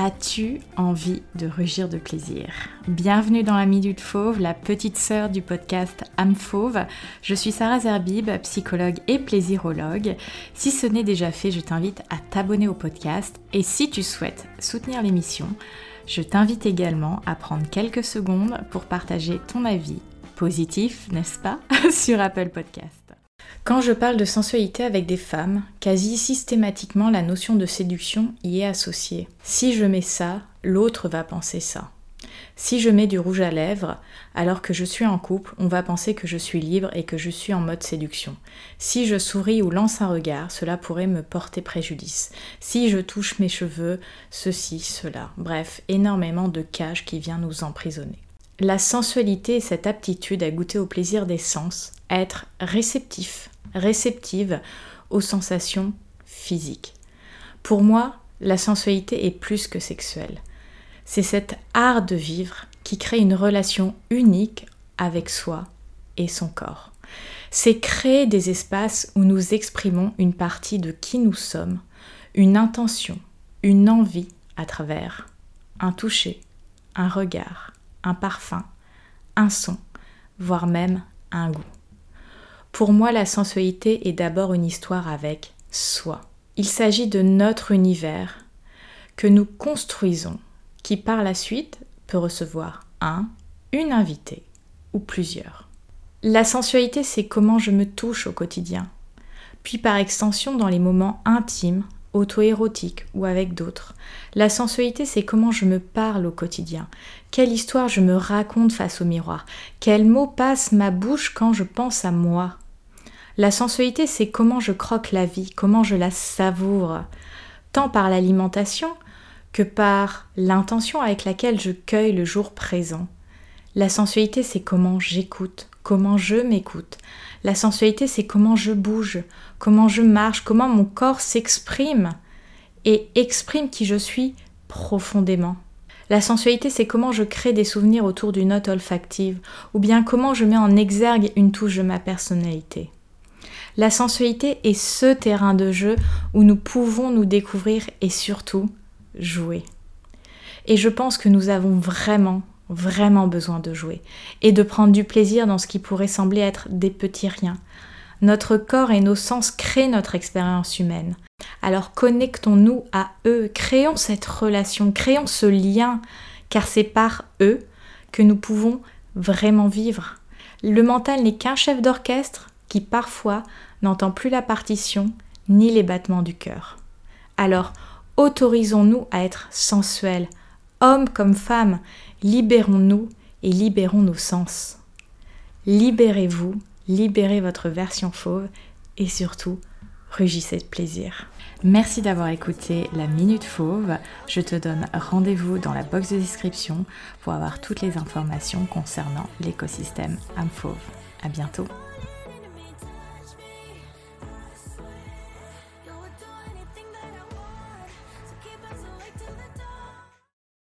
As-tu envie de rugir de plaisir? Bienvenue dans la Minute Fauve, la petite sœur du podcast Âme Fauve. Je suis Sarah Zerbib, psychologue et plaisirologue. Si ce n'est déjà fait, je t'invite à t'abonner au podcast et si tu souhaites soutenir l'émission, je t'invite également à prendre quelques secondes pour partager ton avis positif, n'est-ce pas, sur Apple Podcast. Quand je parle de sensualité avec des femmes, quasi systématiquement la notion de séduction y est associée. Si je mets ça, l'autre va penser ça. Si je mets du rouge à lèvres, alors que je suis en couple, on va penser que je suis libre et que je suis en mode séduction. Si je souris ou lance un regard, cela pourrait me porter préjudice. Si je touche mes cheveux, ceci, cela. Bref, énormément de cages qui vient nous emprisonner. La sensualité est cette aptitude à goûter au plaisir des sens, à être réceptif, réceptive aux sensations physiques. Pour moi, la sensualité est plus que sexuelle. C'est cet art de vivre qui crée une relation unique avec soi et son corps. C'est créer des espaces où nous exprimons une partie de qui nous sommes, une intention, une envie à travers un toucher, un regard, un parfum, un son, voire même un goût. Pour moi, la sensualité est d'abord une histoire avec soi. Il s'agit de notre univers que nous construisons, qui par la suite peut recevoir un, une invitée ou plusieurs. La sensualité, c'est comment je me touche au quotidien, puis par extension dans les moments intimes auto-érotique ou avec d'autres. La sensualité, c'est comment je me parle au quotidien, quelle histoire je me raconte face au miroir, quels mots passent ma bouche quand je pense à moi. La sensualité, c'est comment je croque la vie, comment je la savoure, tant par l'alimentation que par l'intention avec laquelle je cueille le jour présent. La sensualité, c'est comment j'écoute, comment je m'écoute. La sensualité, c'est comment je bouge, comment je marche, comment mon corps s'exprime et exprime qui je suis profondément. La sensualité, c'est comment je crée des souvenirs autour d'une note olfactive, ou bien comment je mets en exergue une touche de ma personnalité. La sensualité est ce terrain de jeu où nous pouvons nous découvrir et surtout jouer. Et je pense que nous avons vraiment, vraiment besoin de jouer et de prendre du plaisir dans ce qui pourrait sembler être des petits riens. Notre corps et nos sens créent notre expérience humaine. Alors connectons-nous à eux, créons cette relation, créons ce lien, car c'est par eux que nous pouvons vraiment vivre. Le mental n'est qu'un chef d'orchestre qui parfois n'entend plus la partition ni les battements du cœur. Alors autorisons-nous à être sensuels, hommes comme femmes, libérons-nous et libérons nos sens. Libérez-vous, libérez votre version fauve et surtout, rugissez de plaisir. Merci d'avoir écouté la Minute Fauve. Je te donne rendez-vous dans la box de description pour avoir toutes les informations concernant l'écosystème âme fauve. À bientôt.